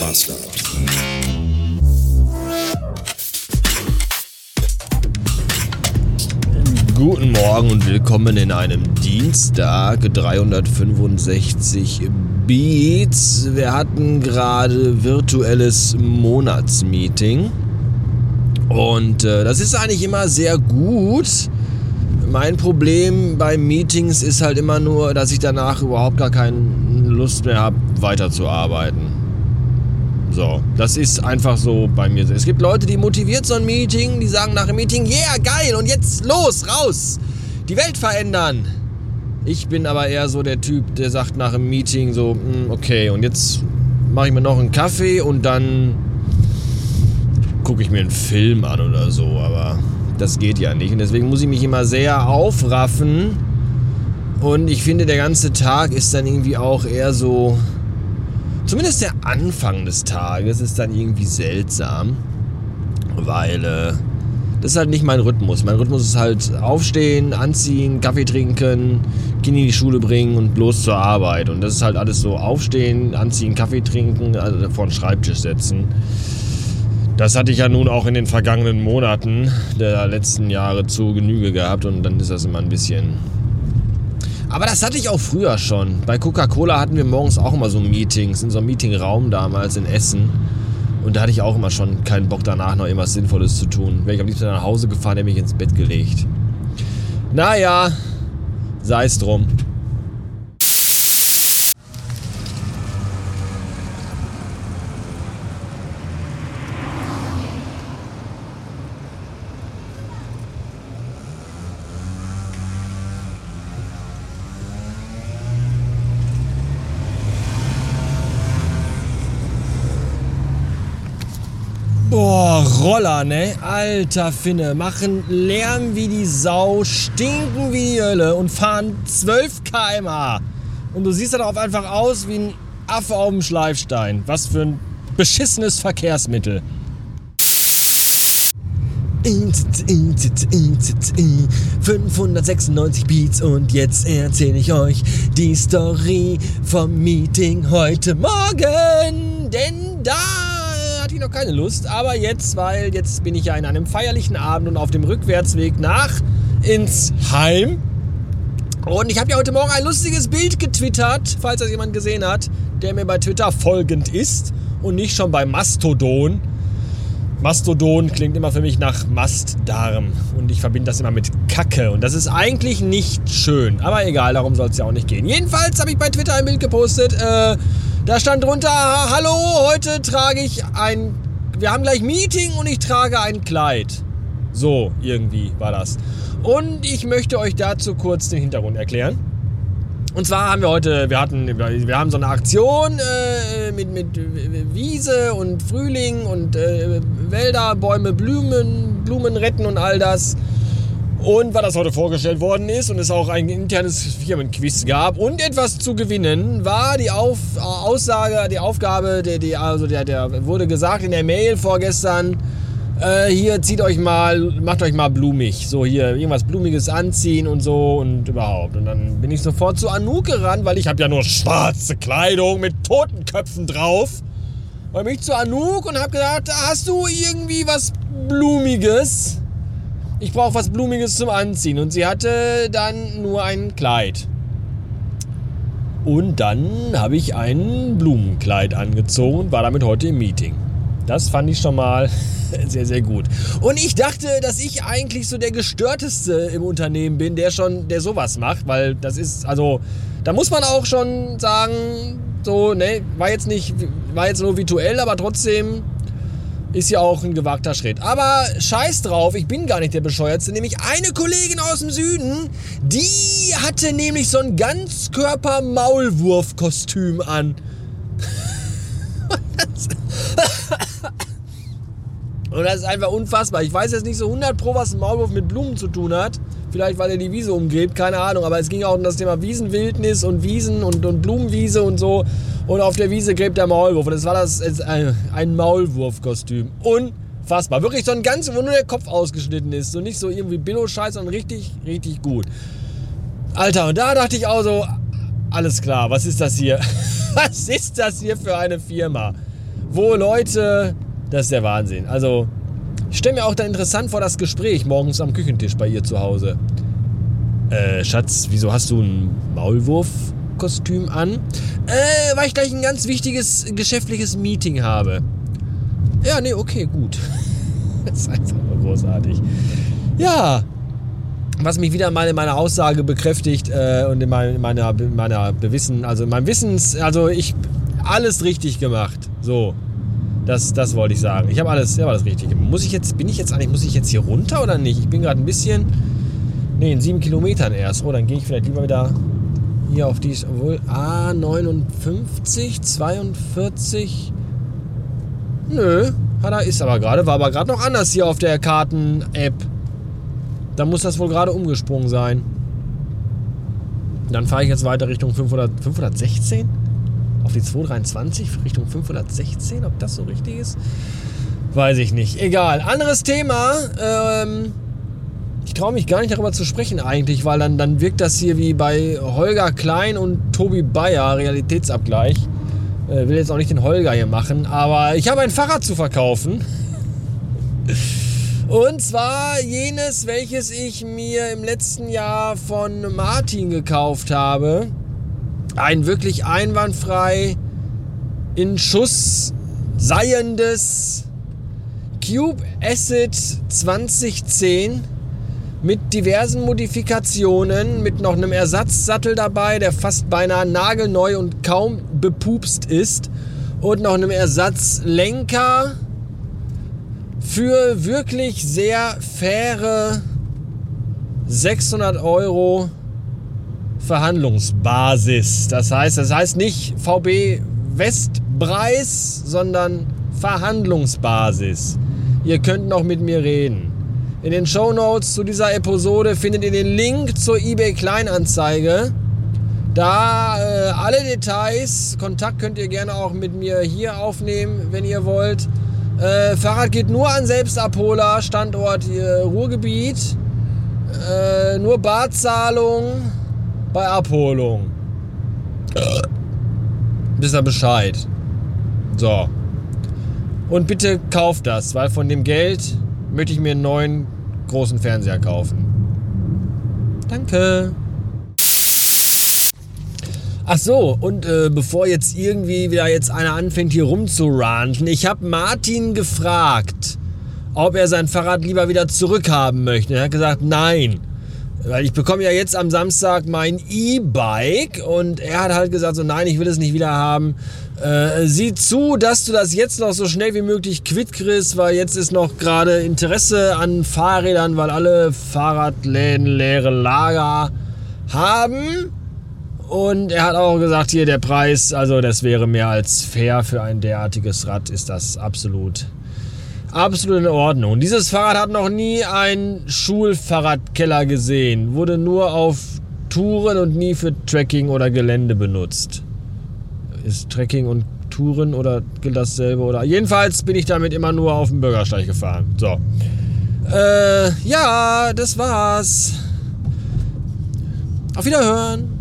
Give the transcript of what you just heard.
Bastard. Guten Morgen und willkommen in einem Dienstag 365 Beats. Wir hatten gerade virtuelles Monatsmeeting und äh, das ist eigentlich immer sehr gut. Mein Problem bei Meetings ist halt immer nur, dass ich danach überhaupt gar keine Lust mehr habe, weiterzuarbeiten. So, das ist einfach so bei mir. Es gibt Leute, die motiviert so ein Meeting, die sagen nach dem Meeting, yeah, geil, und jetzt los, raus, die Welt verändern. Ich bin aber eher so der Typ, der sagt nach dem Meeting so, hm, okay, und jetzt mache ich mir noch einen Kaffee und dann gucke ich mir einen Film an oder so, aber das geht ja nicht. Und deswegen muss ich mich immer sehr aufraffen. Und ich finde, der ganze Tag ist dann irgendwie auch eher so. Zumindest der Anfang des Tages ist dann irgendwie seltsam. Weil äh, das ist halt nicht mein Rhythmus. Mein Rhythmus ist halt aufstehen, anziehen, Kaffee trinken, Kinder in die Schule bringen und los zur Arbeit. Und das ist halt alles so aufstehen, anziehen, Kaffee trinken, also vor den Schreibtisch setzen. Das hatte ich ja nun auch in den vergangenen Monaten der letzten Jahre zu Genüge gehabt und dann ist das immer ein bisschen. Aber das hatte ich auch früher schon. Bei Coca-Cola hatten wir morgens auch immer so Meetings, in so einem Meetingraum damals in Essen. Und da hatte ich auch immer schon keinen Bock danach noch irgendwas Sinnvolles zu tun. Wäre ich am liebsten nach Hause gefahren, hätte mich ins Bett gelegt. Naja, sei es drum. Roller, ne? Alter Finne. Machen Lärm wie die Sau, stinken wie die Hölle und fahren 12 km/h. Und du siehst dann auch einfach aus wie ein Affe auf dem Schleifstein. Was für ein beschissenes Verkehrsmittel. 596 Beats und jetzt erzähle ich euch die Story vom Meeting heute Morgen. Denn da hatte ich noch keine Lust, aber jetzt, weil jetzt bin ich ja in einem feierlichen Abend und auf dem Rückwärtsweg nach ins Heim. Und ich habe ja heute Morgen ein lustiges Bild getwittert, falls das jemand gesehen hat, der mir bei Twitter folgend ist und nicht schon bei Mastodon. Mastodon klingt immer für mich nach Mastdarm und ich verbinde das immer mit Kacke und das ist eigentlich nicht schön, aber egal, darum soll es ja auch nicht gehen. Jedenfalls habe ich bei Twitter ein Bild gepostet, äh, da stand drunter, hallo, heute trage ich ein, wir haben gleich Meeting und ich trage ein Kleid. So, irgendwie war das. Und ich möchte euch dazu kurz den Hintergrund erklären. Und zwar haben wir heute, wir hatten, wir haben so eine Aktion äh, mit, mit Wiese und Frühling und äh, Wälder, Bäume, Blumen, Blumen retten und all das. Und weil das heute vorgestellt worden ist und es auch ein internes Firmenquiz gab und etwas zu gewinnen, war die Auf, Aussage, die Aufgabe, der, die, also der, der wurde gesagt in der Mail vorgestern, äh, hier zieht euch mal, macht euch mal blumig. So hier irgendwas Blumiges anziehen und so und überhaupt. Und dann bin ich sofort zu Anouk gerannt, weil ich habe ja nur schwarze Kleidung mit Totenköpfen drauf. Und bin ich zu Anouk und habe gesagt, hast du irgendwie was Blumiges? Ich brauche was Blumiges zum Anziehen. Und sie hatte dann nur ein Kleid. Und dann habe ich ein Blumenkleid angezogen und war damit heute im Meeting. Das fand ich schon mal sehr, sehr gut. Und ich dachte, dass ich eigentlich so der gestörteste im Unternehmen bin, der schon, der sowas macht, weil das ist, also, da muss man auch schon sagen, so, ne, war jetzt nicht, war jetzt nur virtuell, aber trotzdem ist ja auch ein gewagter Schritt. Aber scheiß drauf, ich bin gar nicht der Bescheuertste. Nämlich eine Kollegin aus dem Süden, die hatte nämlich so ein Ganzkörper-Maulwurf-Kostüm an. Und das ist einfach unfassbar. Ich weiß jetzt nicht so 100 Pro, was ein Maulwurf mit Blumen zu tun hat. Vielleicht, weil er die Wiese umgräbt, keine Ahnung. Aber es ging auch um das Thema Wiesenwildnis und Wiesen und, und Blumenwiese und so. Und auf der Wiese gräbt der Maulwurf. Und das war das ein, ein Maulwurfkostüm. Unfassbar. Wirklich so ein ganz, wo nur der Kopf ausgeschnitten ist. So nicht so irgendwie Billo-Scheiß, sondern richtig, richtig gut. Alter, und da dachte ich auch so, alles klar, was ist das hier? was ist das hier für eine Firma? wo Leute, das ist der Wahnsinn. Also, ich stelle mir auch dann interessant vor das Gespräch morgens am Küchentisch bei ihr zu Hause. Äh, Schatz, wieso hast du ein Maulwurf-Kostüm an? Äh, weil ich gleich ein ganz wichtiges geschäftliches Meeting habe. Ja, nee, okay, gut. das ist einfach nur großartig. Ja, was mich wieder mal in meiner Aussage bekräftigt äh, und in, mein, meiner, meiner Bewissen, also in meinem Wissens, also ich alles richtig gemacht. So. Das, das wollte ich sagen. Ich habe alles, hab alles richtig gemacht. Muss ich jetzt, bin ich jetzt eigentlich, muss ich jetzt hier runter oder nicht? Ich bin gerade ein bisschen, nee, in sieben Kilometern erst. Oh, dann gehe ich vielleicht lieber wieder hier auf die, obwohl, A59, 42, nö, hat er, ist aber gerade, war aber gerade noch anders hier auf der Karten-App. Da muss das wohl gerade umgesprungen sein. Dann fahre ich jetzt weiter Richtung 500, 516? Auf die 223 Richtung 516? Ob das so richtig ist? Weiß ich nicht. Egal. Anderes Thema. Ähm, ich traue mich gar nicht darüber zu sprechen eigentlich, weil dann, dann wirkt das hier wie bei Holger Klein und Tobi Bayer, Realitätsabgleich. Äh, will jetzt auch nicht den Holger hier machen, aber ich habe ein Fahrrad zu verkaufen. Und zwar jenes, welches ich mir im letzten Jahr von Martin gekauft habe. Ein wirklich einwandfrei in Schuss seiendes Cube Acid 2010 mit diversen Modifikationen, mit noch einem Ersatzsattel dabei, der fast beinahe nagelneu und kaum bepupst ist. Und noch einem Ersatzlenker für wirklich sehr faire 600 Euro Verhandlungsbasis. Das heißt, das heißt nicht VB Westpreis, sondern Verhandlungsbasis. Ihr könnt noch mit mir reden. In den Show Notes zu dieser Episode findet ihr den Link zur eBay Kleinanzeige. Da äh, alle Details, Kontakt könnt ihr gerne auch mit mir hier aufnehmen, wenn ihr wollt. Äh, Fahrrad geht nur an Selbstabholer, Standort äh, Ruhrgebiet. Äh, nur Barzahlung bei Abholung. Wisst ihr Bescheid. So. Und bitte kauft das, weil von dem Geld möchte ich mir einen neuen großen Fernseher kaufen. Danke. Ach so, und äh, bevor jetzt irgendwie wieder jetzt einer anfängt hier rumzuranten, ich habe Martin gefragt, ob er sein Fahrrad lieber wieder zurückhaben möchte. Er hat gesagt, nein. Weil ich bekomme ja jetzt am Samstag mein E-Bike und er hat halt gesagt, so nein, ich will es nicht wieder haben. Äh, sieh zu, dass du das jetzt noch so schnell wie möglich quitt kriegst, weil jetzt ist noch gerade Interesse an Fahrrädern, weil alle Fahrradläden leere Lager haben. Und er hat auch gesagt, hier der Preis, also das wäre mehr als fair für ein derartiges Rad, ist das absolut, absolut in Ordnung. Dieses Fahrrad hat noch nie einen Schulfahrradkeller gesehen, wurde nur auf Touren und nie für Trekking oder Gelände benutzt. Ist Trekking und Touren oder gilt dasselbe? Oder jedenfalls bin ich damit immer nur auf dem Bürgersteig gefahren. So. Äh, ja, das war's. Auf Wiederhören.